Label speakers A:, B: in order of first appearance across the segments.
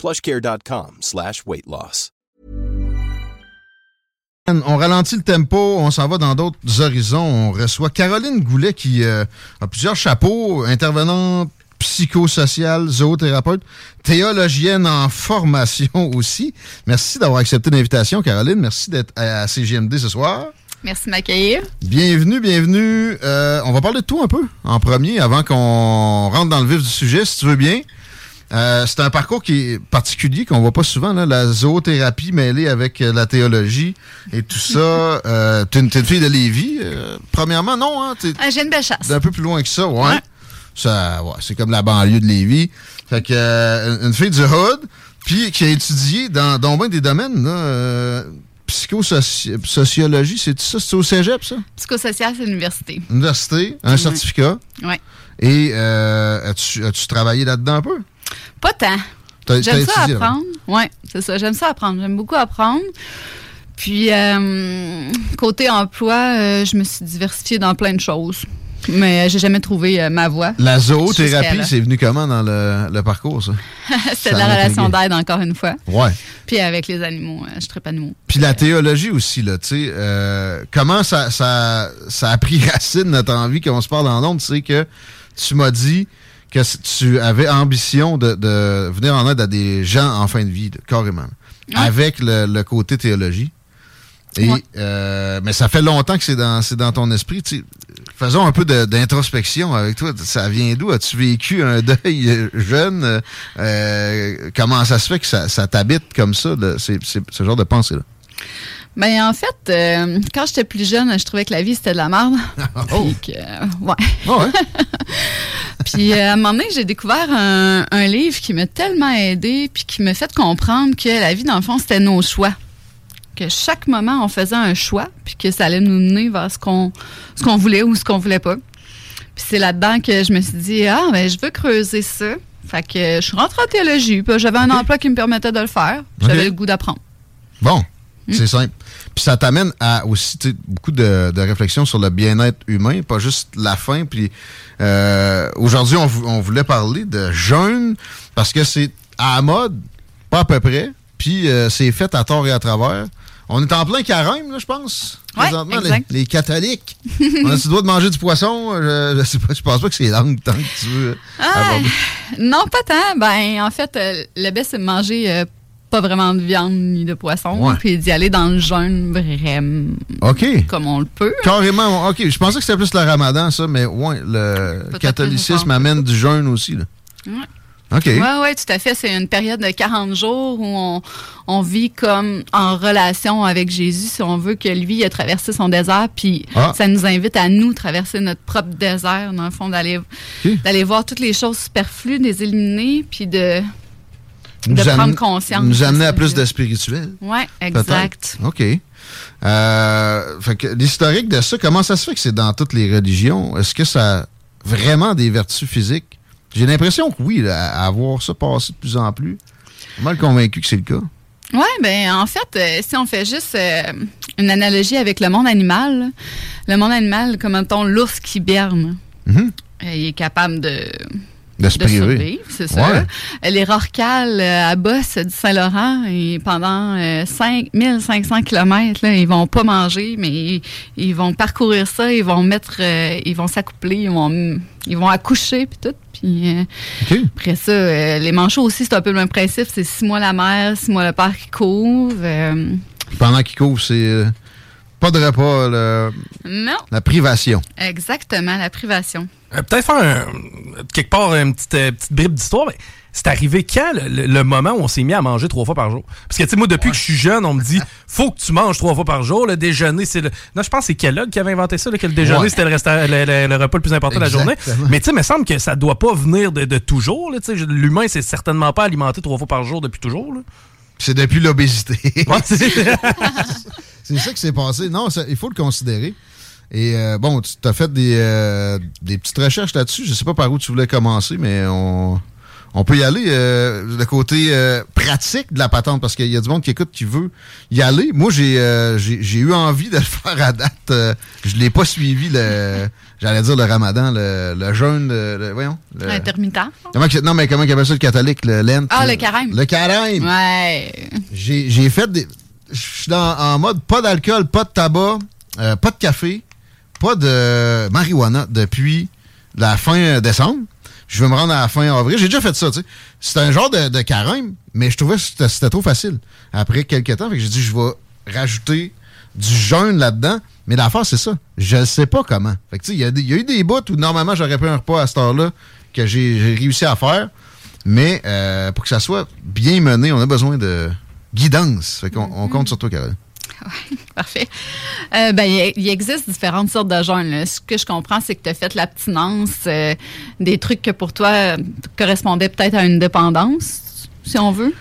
A: plushcare.com slash weight loss.
B: On ralentit le tempo, on s'en va dans d'autres horizons. On reçoit Caroline Goulet qui euh, a plusieurs chapeaux, intervenante psychosociale, zoothérapeute, théologienne en formation aussi. Merci d'avoir accepté l'invitation, Caroline. Merci d'être à CGMD ce soir.
C: Merci de m'accueillir.
B: Bienvenue, bienvenue. Euh, on va parler de toi un peu en premier avant qu'on rentre dans le vif du sujet, si tu veux bien. Euh, c'est un parcours qui est particulier, qu'on voit pas souvent, là, la zoothérapie mêlée avec euh, la théologie et tout ça. euh, t'es, une, fille de Lévis, euh, premièrement, non? Hein, t'es,
C: Ah, J'ai une belle chasse.
B: un peu plus loin que ça, ouais.
C: Ouais.
B: Ça, ouais, c'est comme la banlieue de Lévis. Fait que, une fille du Hood, puis qui a étudié dans, dans bien des domaines, là, psychosociologie, c'est ça? C'est au cégep, ça?
C: Psychosocial, c'est l'université.
B: Université, un certificat.
C: Oui.
B: Et euh, as-tu, as-tu travaillé là-dedans un peu?
C: Pas tant. J'aime ça apprendre. Oui, c'est ça. J'aime ça apprendre. J'aime beaucoup apprendre. Puis, euh, côté emploi, euh, je me suis diversifiée dans plein de choses. Mais euh, j'ai jamais trouvé euh, ma voie.
B: La zoothérapie, c'est venu comment dans le, le parcours, ça?
C: C'était de la relation d'aide, encore une fois.
B: Ouais.
C: Puis avec les animaux, euh, je traite animaux.
B: Puis la théologie aussi, là, tu sais, euh, comment ça, ça, ça a pris racine notre envie qu'on se parle en ondes, c'est que tu m'as dit que tu avais ambition de, de venir en aide à des gens en fin de vie, carrément, avec le, le côté théologie. Et,
C: Ouais.
B: euh, mais ça fait longtemps que c'est dans, c'est dans ton esprit. Faisons un peu d'introspection avec toi. Ça vient d'où? As-tu vécu un deuil euh, jeune? Euh, comment ça se fait que ça, ça t'habite comme ça, ce genre de pensée-là?
C: Ben en fait, euh, quand j'étais plus jeune, je trouvais que la vie c'était de la merde.
B: Oh.
C: Puis que, euh, ouais.
B: Ah ouais?
C: Puis euh, à un moment donné, j'ai découvert un, un livre qui m'a tellement aidé puis qui m'a fait comprendre que la vie, dans le fond, c'était nos choix. Que chaque moment, on faisait un choix puis que ça allait nous mener vers ce qu'on ce qu'on voulait ou ce qu'on voulait pas. Puis c'est là-dedans que je me suis dit, ah, ben je veux creuser ça. Fait que je suis rentrée en théologie. puis J'avais un emploi qui me permettait de le faire. J'avais le goût d'apprendre.
B: Bon, c'est simple. Puis ça t'amène à aussi beaucoup de, de réflexions sur le bien-être humain, pas juste la faim. Puis euh, aujourd'hui, on, vou- on voulait parler de jeûne parce que c'est à la mode, pas à peu près. Puis euh, c'est fait à tort et à travers. On est en plein carême, là, je pense.
C: Ouais,
B: présentement, les,
C: exact.
B: les catholiques. on a-tu le droit de manger du poisson? Je, je sais pas, je pense pas que c'est langue tant que tu veux.
C: Ah,
B: aborder.
C: non, pas tant. Ben, en fait, euh, le best, c'est de manger euh, pas vraiment de viande ni de poisson,
B: Ouais.
C: puis d'y aller dans le jeûne vraiment comme on le peut.
B: Carrément, OK. Je pensais que c'était plus le ramadan, ça, mais ouais, le catholicisme amène du jeûne aussi. Là.
C: Ouais.
B: OK.
C: Oui, oui, tout à fait. C'est une période de 40 jours où on, on, vit comme en relation avec Jésus, si on veut que lui il a traversé son désert, puis
B: ah.
C: ça nous invite à nous traverser notre propre désert, dans le fond, d'aller okay. d'aller voir toutes les choses superflues, de les éliminer, puis de,
B: nous
C: de prendre conscience.
B: Nous amener à plus de spirituel.
C: Oui, exact.
B: OK. Euh, fait que l'historique de ça, comment ça se fait que c'est dans toutes les religions? Est-ce que ça a vraiment des vertus physiques? J'ai l'impression que oui, là, à voir ça passer de plus en plus. Je suis mal convaincu que c'est le cas.
C: Oui, ben en fait, euh, si on fait juste euh, une analogie avec le monde animal, là, le monde animal, comme mettons l'ours qui berne,
B: mm -hmm.
C: euh, il est capable de
B: de se priver.
C: c'est ça. Ouais. Les rorcales à Bosse du Saint-Laurent, et pendant euh, 5500 km, là, ils vont pas manger, mais ils, ils, vont parcourir ça, ils vont mettre, euh, ils vont s'accoupler, ils vont, ils vont accoucher, puis tout. Puis euh,
B: okay.
C: après ça, euh, les manchots aussi, c'est un peu le même principe. C'est six mois la mère, six mois le père qui couvre. euh,
B: Pendant qu'ils couvrent, c'est pas de repas, le,
C: non.
B: la privation.
C: Exactement, la privation.
D: Euh, Peut-être faire un, quelque part une petite, euh, petite bribe d'histoire, mais c'est arrivé quand le, le, moment où on s'est mis à manger trois fois par jour? Parce que, tu sais, moi, depuis ouais. que je suis jeune, on me dit, faut que tu manges trois fois par jour. Le déjeuner, c'est le. Non, je pense que c'est Kellogg qui avait inventé ça, là, que le déjeuner, ouais. c'était le, le, le, le, repas le plus important
B: Exactement.
D: de la journée. Mais, tu sais, il me semble que ça doit pas venir de, de toujours. L'humain, c'est certainement pas alimenté trois fois par jour depuis toujours.
B: C'est depuis l'obésité.
D: Ouais,
B: c'est ça qui s'est passé. Non, ça, il faut le considérer. Et euh, bon, tu as fait des, euh, des petites recherches là-dessus. Je sais pas par où tu voulais commencer, mais on, on peut y aller. Euh, le côté pratique de la patente, parce qu'il y a du monde qui écoute qui veut y aller. Moi, j'ai j'ai eu envie de le faire à date. Je l'ai pas suivi, le j'allais dire le ramadan, le, le jeûne, le, le voyons. Le,
C: Intermittent.
B: Comment, non, mais comment il appelle ça le catholique, le lent?
C: Ah, le carême.
B: Le carême.
C: Ouais.
B: J'ai fait des... Je suis en mode pas d'alcool, pas de tabac, euh, pas de café, pas de marijuana depuis la fin décembre. Je veux me rendre à la fin avril. J'ai déjà fait ça, tu sais. C'est un genre de, carême, mais je trouvais que c'était trop facile. Après quelques temps, j'ai dit, je vais rajouter du jeûne là-dedans. Mais l'affaire, c'est ça. Je ne sais pas comment. Fait il y, y, a eu des bouts où normalement j'aurais pris un repas à cette heure-là que j'ai réussi à faire. Mais euh, pour que ça soit bien mené, on a besoin de guidance. Fait qu'on on compte sur toi, Carole.
C: Oui, parfait. Euh, ben, il, existe différentes sortes de jeûnes. Là. Ce que je comprends, c'est que tu as fait l'abstinence, euh, des trucs que pour toi correspondaient peut-être à une dépendance, si on veut.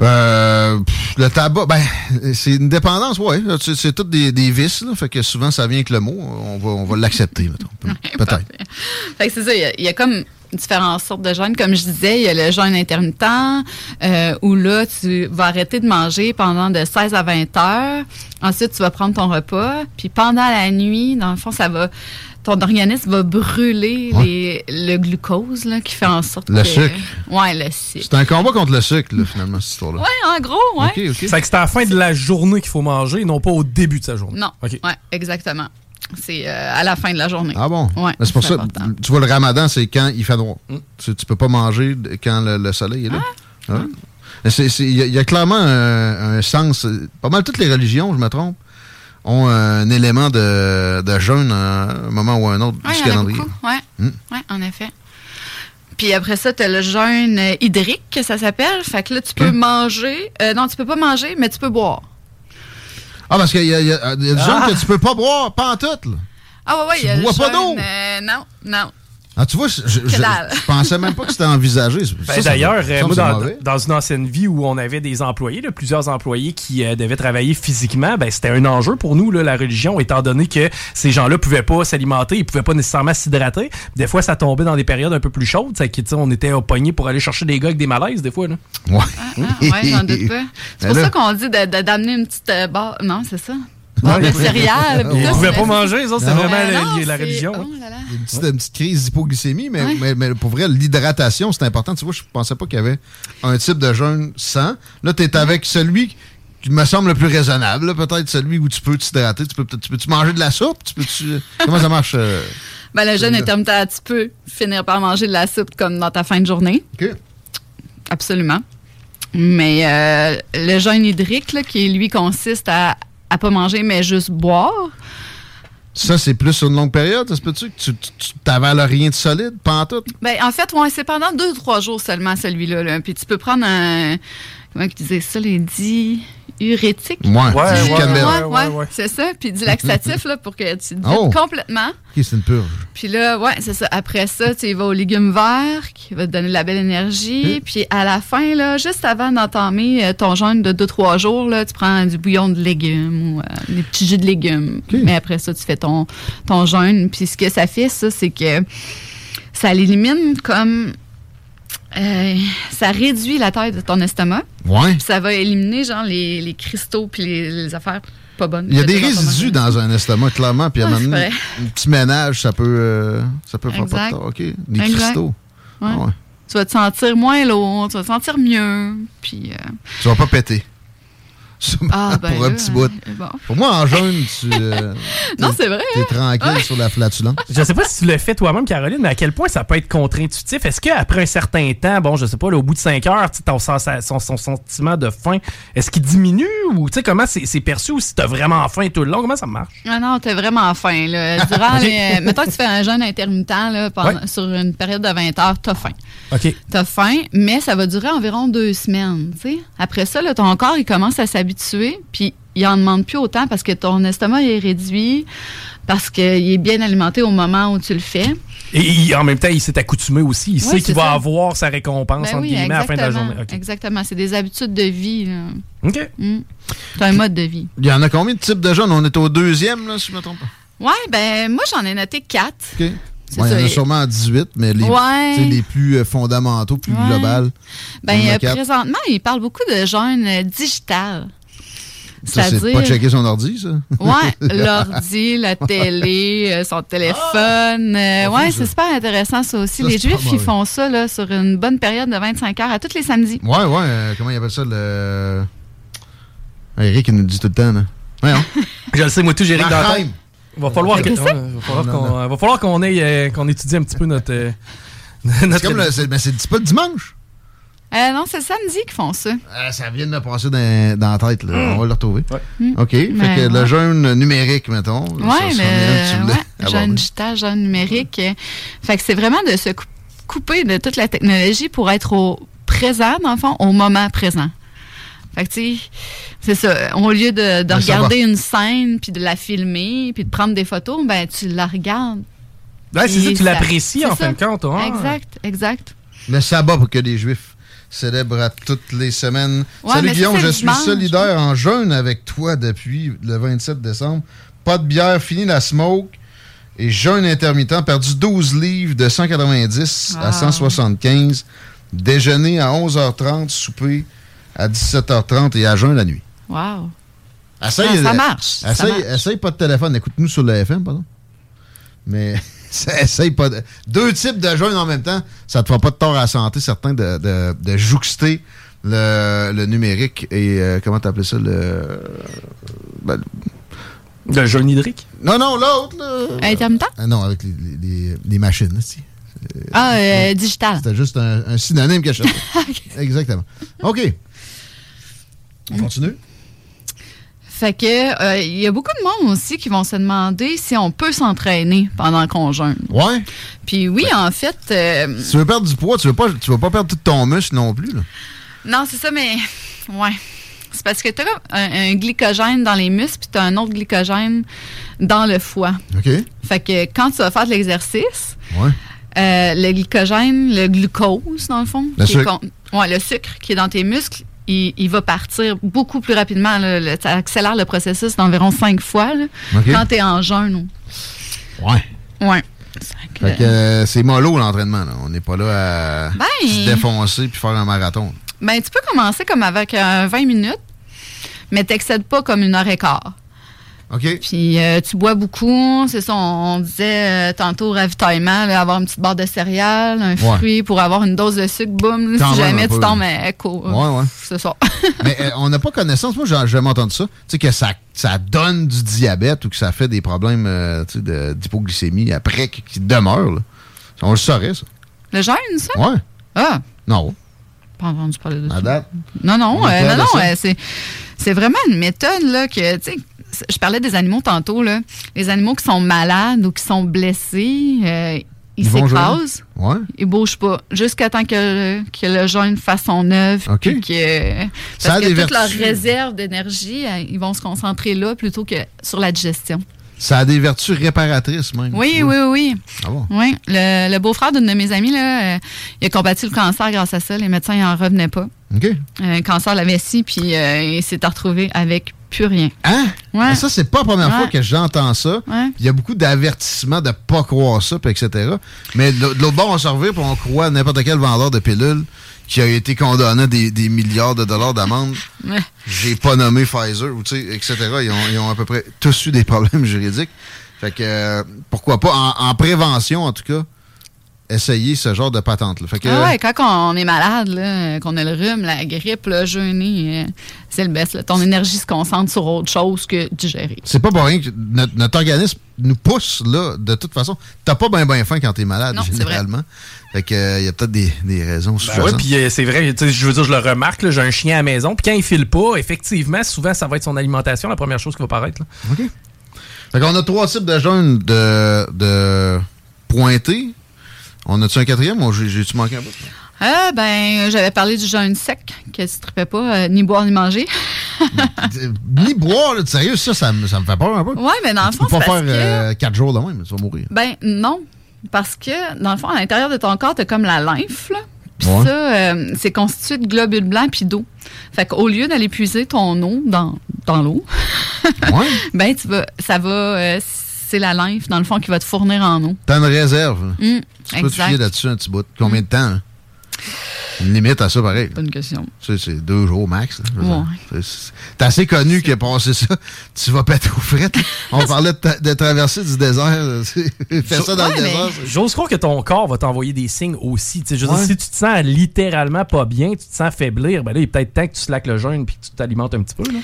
B: Euh, pff, le tabac, ben, c'est une dépendance, oui. C'est tout des, des vices, là, fait que souvent ça vient avec le mot. On va, on va l'accepter, peut-être.
C: Fait que c'est ça, il y, y, a comme différentes sortes de jeûnes. Comme je disais, il y a le jeûne intermittent, euh, où là, tu vas arrêter de manger pendant de 16 à 20 heures. Ensuite, tu vas prendre ton repas. Puis pendant la nuit, dans le fond, ça va ton organisme va brûler
B: ouais.
C: les, le glucose là, qui fait en sorte
B: le
C: que...
B: sucre.
C: Ouais, le sucre.
B: C'est un combat contre le sucre, là, finalement, cette histoire-là.
C: Ouais, en gros, ouais.
B: Okay, okay.
D: C'est que c'est à la fin de la journée qu'il faut manger, non pas au début de sa journée.
C: Non.
D: Okay.
C: Ouais, exactement. C'est euh, à la fin de la journée.
B: Ah bon?
C: Ouais,
B: c'est pour ça,
C: important.
B: tu vois, le ramadan, c'est quand il fait droit. Mm. Tu, tu peux pas manger quand le, le soleil est là.
C: Ah.
B: Il ouais. y, y, a clairement un, un, sens. Pas mal toutes les religions, je me trompe, ont un élément de, de jeûne à un moment ou à un autre
C: ouais,
B: du calendrier.
C: Oui, mm. ouais, en effet. Puis après ça, tu as le jeûne hydrique, que ça s'appelle. Fait que là, tu peux okay. manger. Euh, non, tu peux pas manger, mais tu peux boire.
B: Ah, parce qu'il y a, y a, y a des ah. que tu peux pas boire, pas en tout, là.
C: Ah, ouais, ouais,
B: tu
C: y a
B: bois pas d'eau.
C: Euh, non, non.
B: Ah, tu vois, je, je, je pensais même pas que c'était envisagé.
D: Ben, D'ailleurs, euh, moi, dans, dans, une ancienne vie où on avait des employés, là, plusieurs employés qui euh, devaient travailler physiquement, ben, c'était un enjeu pour nous, là, la religion, étant donné que ces gens-là pouvaient pas s'alimenter, ils pouvaient pas nécessairement s'hydrater. Des fois, ça tombait dans des périodes un peu plus chaudes. Ça, on était pognés pour aller chercher des gars avec des malaises, des fois. Là.
B: Ouais,
C: ah, ah, ouais j'en doute pas. C'est pour ça qu'on dit d'amener une petite euh, barre. Non, c'est ça.
D: Non,
C: le céréales.
D: Ils ne pouvaient pas manger, ça, c'est vraiment
C: euh,
D: non, la religion.
C: Oh là là.
B: Une, petite, une petite crise d'hypoglycémie, mais, ouais. mais, mais, pour vrai, l'hydratation, c'est important. Tu vois, je pensais pas qu'il y avait un type de jeûne sans. Là, tu es avec celui qui me semble le plus raisonnable, peut-être celui où tu peux t'hydrater. Tu peux, tu peux -tu manger de la soupe? Tu peux -tu... Comment ça marche? Euh...
C: Ben, le jeûne intermittent, tu peux finir par manger de la soupe comme dans ta fin de journée.
B: OK.
C: Absolument. Mais euh, le jeûne hydrique, là, qui lui consiste à à pas manger, mais juste boire.
B: Ça, c'est plus sur une longue période, ça se peut-tu que tu n'avales rien de solide, pas en tout?
C: Ben, en fait, ouais, c'est pendant deux ou trois jours seulement, celui-là. Là. Puis tu peux prendre un. Comment tu disais ça, les dix? Urétique.
B: Ouais,
C: ouais, ouais, ouais, c'est ça. Puis du laxatif là, pour que tu te oh. complètement.
B: OK, c'est une purge.
C: Puis là, ouais, c'est ça. Après ça, tu vas aux légumes verts qui va te donner de la belle énergie. Puis à la fin, là, juste avant d'entamer euh, ton jeûne de 2-3 jours, là, tu prends du bouillon de légumes ou euh, des petits jus de légumes. Mais après ça, tu fais ton, ton jeûne. Puis ce que ça fait, ça, c'est que ça l'élimine comme euh, ça réduit la taille de ton estomac.
B: Ouais.
C: Ça va éliminer genre les, les cristaux puis les, affaires pas bonnes.
B: Il y a des résidus dans un estomac clairement puis à un petit ménage ça peut euh, ça peut faire pas de tort. OK, des cristaux.
C: Ah ouais. Tu vas te sentir moins lourd, tu vas te sentir mieux puis euh...
B: Tu vas pas péter. Ah, ben pour un petit bout. Pour moi, en jaune, tu.
C: Euh, non, c'est vrai.
B: Tu es hein? tranquille sur la flatulence.
D: Je sais pas si tu le fais toi-même, Caroline, mais à quel point ça peut être contre-intuitif? Est-ce qu'après un certain temps, bon, je sais pas, au bout de 5 heures, ton, son, son, sentiment de faim, est-ce qu'il diminue ou tu sais comment c'est perçu ou si tu as vraiment faim tout le long? Comment ça marche?
C: Ah non, tu as vraiment faim. Là. Durant les, mettons que tu fais un jeûne intermittent là, pendant, sur une période de 20 heures, tu as faim.
B: OK.
C: Tu as faim, mais ça va durer environ deux semaines. sais. Après ça, là, ton corps il commence à s'habituer puis il en demande plus autant parce que ton estomac est réduit, parce qu'il est bien alimenté au moment où tu le fais.
D: Et en même temps, il s'est accoutumé aussi. Il sait qu'il va avoir sa récompense ben à la fin de la journée.
C: Exactement. C'est des habitudes de vie.
D: OK.
C: Mm. C'est un mode de vie.
B: Il y en a combien de types de jeunes? On est au deuxième, là, si je ne me trompe pas.
C: Oui, ben moi, j'en ai noté quatre.
B: OK. il y en a sûrement 18, mais les, les plus fondamentaux, plus globales.
C: Ben, présentement, il parle beaucoup de jeunes euh, digital.
B: Ça, c'est pas checker son ordi, ça?
C: Oui, l'ordi, la télé, euh, son téléphone. Euh, oui, c'est super intéressant, ça aussi. les Juifs, ils font ça là, sur une bonne période de 25 heures à tous les samedis.
B: Oui, oui. Euh, comment ils appellent ça? Le... Eric, il nous dit tout le temps. Là. Ouais, hein?
D: Je le sais, moi, tout, j'ai Eric dans la Il va falloir qu'on va falloir qu'on qu'on étudie un petit peu notre.
B: notre... C'est comme le, c'est pas le dimanche.
C: Euh, non, c'est samedi qu'ils font ça.
B: Euh, ça vient de me passer dans, dans la tête. Là. Hmm. On va le retrouver.
C: Hmm.
B: OK. fait que le jeûne numérique, mettons.
C: Oui, le jeûne digital, jeûne numérique. Fait que c'est vraiment de se couper de toute la technologie pour être au présent, dans le fond, au moment présent. Fait que, tu c'est ça. Au lieu de, de regarder une scène, puis de la filmer, puis de prendre des photos, ben, tu la regardes.
D: Ouais, c'est ça, tu l'apprécies en fin de compte. Hein.
C: Exact, exact.
B: Le sabbat pour que les Juifs célèbre à toutes les semaines. Salut Guillaume, je suis solidaire en jeûne avec toi depuis le 27 décembre. Pas de bière, fini la smoke. Et jeûne intermittent, perdu 12 livres de 190 à 175. Déjeuner à 11h30, souper à 17h30 et à jeûne la nuit.
C: Wow.
B: Essaye,
C: ah, ça, marche,
B: essaye, pas de téléphone. Écoute-nous sur le FM, pardon. Mais essaye pas de... Deux types de jeunes en même temps, ça te fera pas de tort à la santé, certain, de, de, de jouxter le, le, numérique et euh, comment t'appelles ça le.
D: Ben, le jeûne hydrique?
B: Non, non, l'autre, là.
C: Intermittent?
B: Ah, non, avec les, les, les machines, aussi.
C: Ah, euh, digital.
B: C'était juste un, un, synonyme que je Exactement. OK. On continue?
C: Fait que euh, il y a beaucoup de monde aussi qui vont se demander si on peut s'entraîner pendant qu'on jeûne.
B: Ouais.
C: Puis oui, en fait. Euh,
B: tu veux perdre du poids, tu veux pas, tu veux pas perdre tout ton muscle non plus. Là.
C: Non, c'est ça, mais ouais. C'est parce que tu as un, glycogène dans les muscles, puis tu as un autre glycogène dans le foie.
B: OK.
C: Fait que quand tu vas faire de l'exercice,
B: ouais.
C: euh, le glycogène, le glucose, dans le fond,
B: le sucre.
C: ouais, le sucre qui est dans tes muscles, il, va partir beaucoup plus rapidement. ça accélère le processus d'environ cinq fois quand tu es en jeûne.
B: Ouais.
C: Ouais.
B: Fait que euh, c'est mollo l'entraînement. On n'est pas là à ben, se défoncer puis faire un marathon.
C: Ben, tu peux commencer comme avec 20 euh, minutes, mais t'excèdes pas comme une heure et quart.
B: OK?
C: Puis euh, tu bois beaucoup. C'est ça, on, disait euh, tantôt ravitaillement, avoir une petite barre de céréales, un fruit pour avoir une dose de sucre, boum, si jamais tu tombes à écho.
B: Ouais, ouais.
C: C'est ça.
B: Mais euh, on n'a pas connaissance. Moi, j'ai jamais entendu ça. Tu sais, que ça, ça donne du diabète ou que ça fait des problèmes d'hypoglycémie après qui, demeurent. On le saurait, ça.
C: Le gène, ça?
B: Ouais.
C: Ah.
B: Non.
C: Pas entendu parler de ça. Non, non, non, non. c'est, c'est vraiment une méthode, là, que, tu sais, je parlais des animaux tantôt, là. Les animaux qui sont malades ou qui sont blessés, euh, ils s'écrasent.
B: Ouais.
C: Ils bougent pas. Jusqu'à temps que, que le jeûne fasse son œuvre.
B: OK.
C: Que, parce que toute leur réserve d'énergie, euh, ils vont se concentrer là plutôt que sur la digestion.
B: Ça a des vertus réparatrices, même.
C: Oui, oui, oui.
B: Ah bon?
C: Oui. Le, beau-frère d'une de mes amies, là, euh, il a combattu le cancer grâce à ça. Les médecins n'en revenaient pas.
B: OK.
C: Un cancer de la vessie, puis euh, il s'est retrouvé avec plus rien.
B: Hein?
C: Ouais.
B: Ça, c'est pas la première fois que j'entends ça.
C: Ouais.
B: Il y a beaucoup d'avertissements de pas croire ça, etc. Mais de l'autre bord, on se revient, on croit n'importe quel vendeur de pilules qui a été condamné à des, milliards de dollars d'amende. J'ai pas nommé Pfizer, etc. Ils ont, à peu près tous eu des problèmes juridiques. Fait que, euh, pourquoi pas, en, prévention en tout cas, essayer ce genre de patente-là.
C: ah ouais, quand on est malade, qu'on a le rhume, la grippe, le jeûner, euh, c'est le best. Ton énergie se concentre sur autre chose que digérer.
B: C'est pas pour rien que notre, organisme nous pousse là, de toute façon. T'as pas bien ben faim quand t'es malade, généralement. Fait que il euh, y a peut-être des, raisons
D: ben Oui, puis euh, c'est vrai, je veux dire, je le remarque, j'ai un chien à la maison, puis quand il file pas, effectivement, souvent, ça va être son alimentation, la première chose qui va paraître.
B: OK. Fait qu'on a trois types de jeunes de, de pointés, on a-tu un quatrième ou j'ai-tu manqué un peu?
C: Ah, ben, j'avais parlé du jeûne sec, que tu ne pas euh, ni boire ni manger.
B: ni boire, là, sérieux, ça, ça, me, ça me fait peur un peu.
C: Oui, mais dans le fond,
B: c'est
C: pas
B: faire euh, quatre jours de même, tu vas mourir.
C: Ben, non. Parce que, dans le fond, à l'intérieur de ton corps, tu as comme la lymphe, là. Puis ça, c'est constitué de globules blancs puis d'eau. Fait qu'au lieu d'aller puiser ton eau dans, dans l'eau,
B: ouais.
C: ben, tu vas, ça va c'est la lymphe, dans le fond, qui va te fournir en eau.
B: T'as une réserve.
C: Mmh,
B: tu peux te fier là-dessus un petit bout. Combien de temps? Hein? Une limite à ça, pareil.
C: Bonne question.
B: C'est deux jours max.
C: Ouais.
B: T'es assez connu que passer ça, tu vas péter aux frettes. On parlait de, traverser du désert. Fais ça dans le désert.
D: J'ose croire que ton corps va t'envoyer des signes aussi. Je si tu te sens littéralement pas bien, tu te sens faiblir, ben là, il est peut-être temps que tu slaques le jeûne et que tu t'alimentes un petit peu. Là.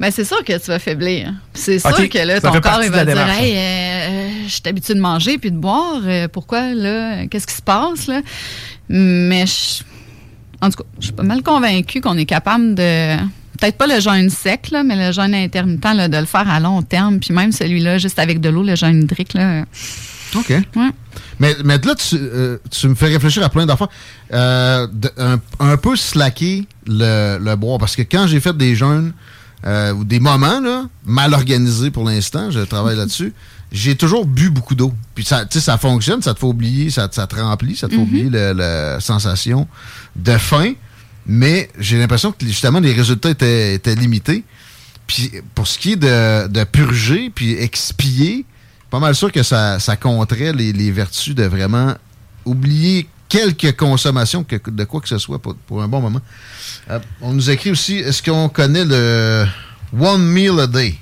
C: Mais c'est sûr que tu vas faiblir. C'est sûr que là, ton corps il va dire Hey, euh, je suis habitué de manger puis de boire. Euh, pourquoi là? Qu'est-ce qui se passe là? Mais en tout cas, je suis pas mal convaincu qu'on est capable de. Peut-être pas le jeûne sec, là, mais le jeûne intermittent, là, de le faire à long terme. Puis même celui-là, juste avec de l'eau, le jeûne hydrique. Là.
B: OK.
C: Ouais.
B: Mais, mais là, tu, euh, tu, me fais réfléchir à plein d'affaires. un, un, peu slacker le, le bois. Parce que quand j'ai fait des jeûnes euh, ou des moments là, mal organisés pour l'instant, je travaille là-dessus, j'ai toujours bu beaucoup d'eau. Puis ça, ça fonctionne, ça te fait oublier, ça, ça te remplit, ça te fait mm-hmm. oublier la sensation de faim. Mais j'ai l'impression que justement les résultats étaient, étaient, limités. Puis pour ce qui est de, de purger puis expier, pas mal sûr que ça, ça compterait les, les vertus de vraiment oublier quelques consommations de quoi que ce soit pour, un bon moment. Euh, on nous écrit aussi, est-ce qu'on connaît le One Meal a Day?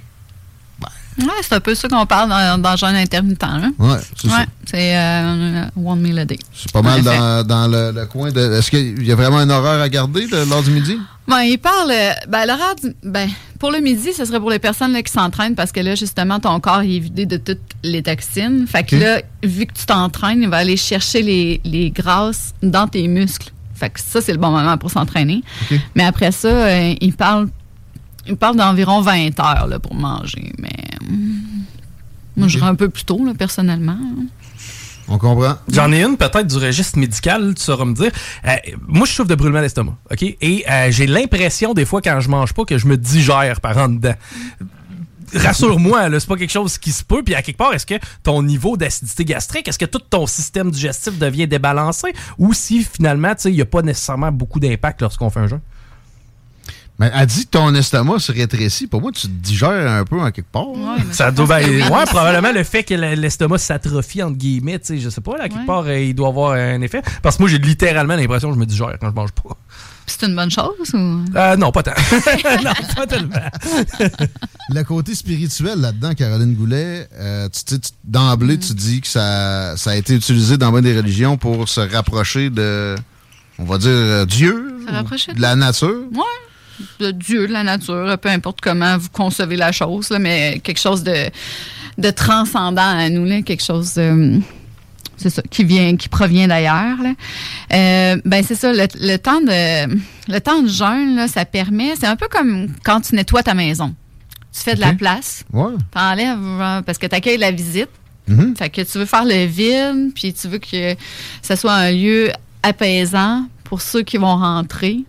C: Ouais, c'est un peu ça qu'on parle dans, dans le jeûne intermittent. Hein?
B: Oui, c'est
C: ouais, C'est euh, One Meal a Day.
B: C'est pas mal dans, dans le, coin de. Est-ce qu'il y a vraiment un horaire à garder de, lors du midi?
C: Ben, il parle. Euh, ben, l'horaire ben, pour le midi, ce serait pour les personnes là, qui s'entraînent parce que là, justement, ton corps est vidé de toutes les toxines. Fait que là, vu que tu t'entraînes, il va aller chercher les, les grasses dans tes muscles. Fait que ça, c'est le bon moment pour s'entraîner. Mais après ça, euh, il parle il parle d'environ 20 heures là, pour manger. Mais moi, je un peu plus tôt, là, personnellement.
B: On comprend.
D: J'en ai une peut-être du registre médical, tu sauras me dire. Euh, moi, je souffre de brûlement d'estomac, OK? Et euh, j'ai l'impression, des fois, quand je mange pas, que je me digère par en dedans. Rassure-moi, c'est pas quelque chose qui se peut. Puis à quelque part, est-ce que ton niveau d'acidité gastrique, est-ce que tout ton système digestif devient débalancé? Ou si finalement, il n'y a pas nécessairement beaucoup d'impact lorsqu'on fait un jeûne?
B: Mais elle dit que ton estomac se rétrécit. Pour moi, tu te digères un peu en quelque part.
D: ça doit ben, ouais, probablement le fait que l'estomac s'atrophie, entre guillemets, tu sais, je sais pas, là, quelque part, euh, il doit avoir un effet. Parce que moi, j'ai littéralement l'impression que je me digère quand je mange pas.
C: C'est une bonne chose ou?
D: Euh, non, pas tant. non, pas tellement.
B: le côté spirituel là-dedans, Caroline Goulet, euh, tu, d'emblée, tu dis que ça, ça a été utilisé dans bien des religions pour se rapprocher de, on va dire, Dieu, de la nature.
C: Ouais de Dieu, de la nature, peu importe comment vous concevez la chose, mais quelque chose de, de transcendant à nous, là, quelque chose c'est ça, qui vient, qui provient d'ailleurs. Euh, ben c'est ça, le, temps de le temps de jeûne, là, ça permet, c'est un peu comme quand tu nettoies ta maison. Tu fais de la place.
B: Ouais.
C: T'enlèves euh, parce que tu accueilles la visite.
B: Mhm.
C: Fait que tu veux faire le vide, puis tu veux que ce soit un lieu apaisant pour ceux qui vont rentrer.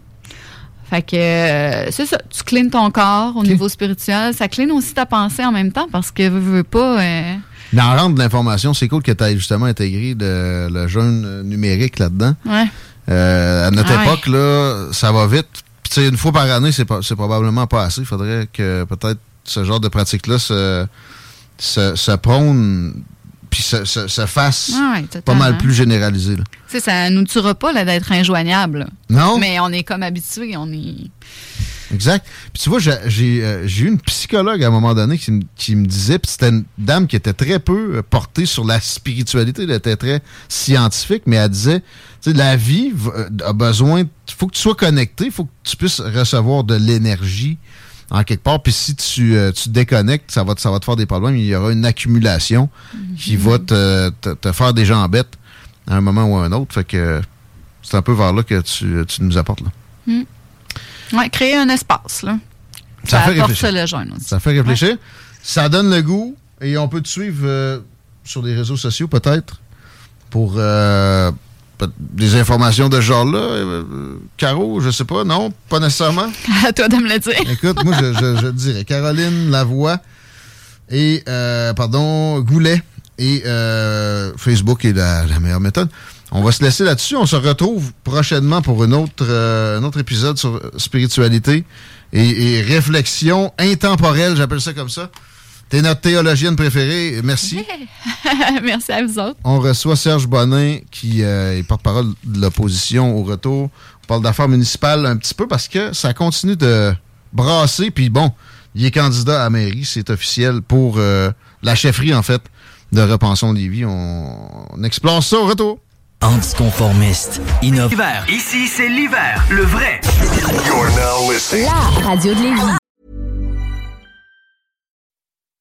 C: Fait que euh, c'est ça, tu cleans ton corps au niveau spirituel. Ça clean aussi ta pensée en même temps parce que veux, veux pas. euh,
B: Mais en rentre de l'information, c'est cool que tu aies justement intégré de- le jeûne numérique là-dedans.
C: ouais.
B: Euh, à notre
C: Ah
B: époque, là, ça va vite. Puis, une fois par année, c'est probablement pas assez. Il faudrait que peut-être ce genre de pratique-là se, se, se prône puis se, se- se fasse
C: Ah ouais,
B: pas mal plus généralisé. là.
C: Tu sais, ça nous tuera pas là, d'être injoignable. là.
B: Non?
C: Mais on est comme habitué, on est.
B: Exact. Puis tu vois, j'ai euh, eu une psychologue à un moment donné qui, me- qui me disait, puis c'était une dame qui était très peu euh, portée sur la spiritualité, elle était très scientifique, mais elle disait, tu sais, la vie euh, a besoin, il faut que tu sois connecté, il faut que tu puisses recevoir de l'énergie en quelque part, puis si tu, euh, tu déconnectes, ça va, te- ça va te faire des problèmes, il y aura une accumulation qui va te, te, te faire des jambettes à un moment ou à un autre, fait que c'est un peu vers là que tu, tu nous apportes là.
C: Ouais, créer un espace, là.
B: Ça
C: Ça,
B: fait réfléchir.
C: le aussi.
B: Ça fait réfléchir. Ça donne le goût et on peut te suivre euh, sur les réseaux sociaux peut-être pour euh, des informations de ce genre-là. Euh, Caro, je sais pas, non, pas nécessairement?
C: À toi de me le dire.
B: Écoute, moi je, je, dirais Caroline Lavoie et euh, pardon Goulet et euh, Facebook est la, la meilleure méthode. On va se laisser là-dessus. On se retrouve prochainement pour une autre, un autre épisode sur spiritualité et, et réflexion intemporelle, j'appelle ça comme ça. T'es notre théologienne préférée. Merci.
C: Merci à vous autres.
B: On reçoit Serge Bonin, qui euh, est porte-parole de l'opposition au retour. On parle d'affaires municipales un petit peu parce que ça continue de brasser. Puis bon, il est candidat à mairie, c'est officiel pour euh, la chefferie, en fait, de Repensons Lévis. On, on explore ça au retour.
E: Anticonformiste, innovant.
F: L'hiver. Ici, c'est l'hiver. Le vrai.
G: La radio de Lévis.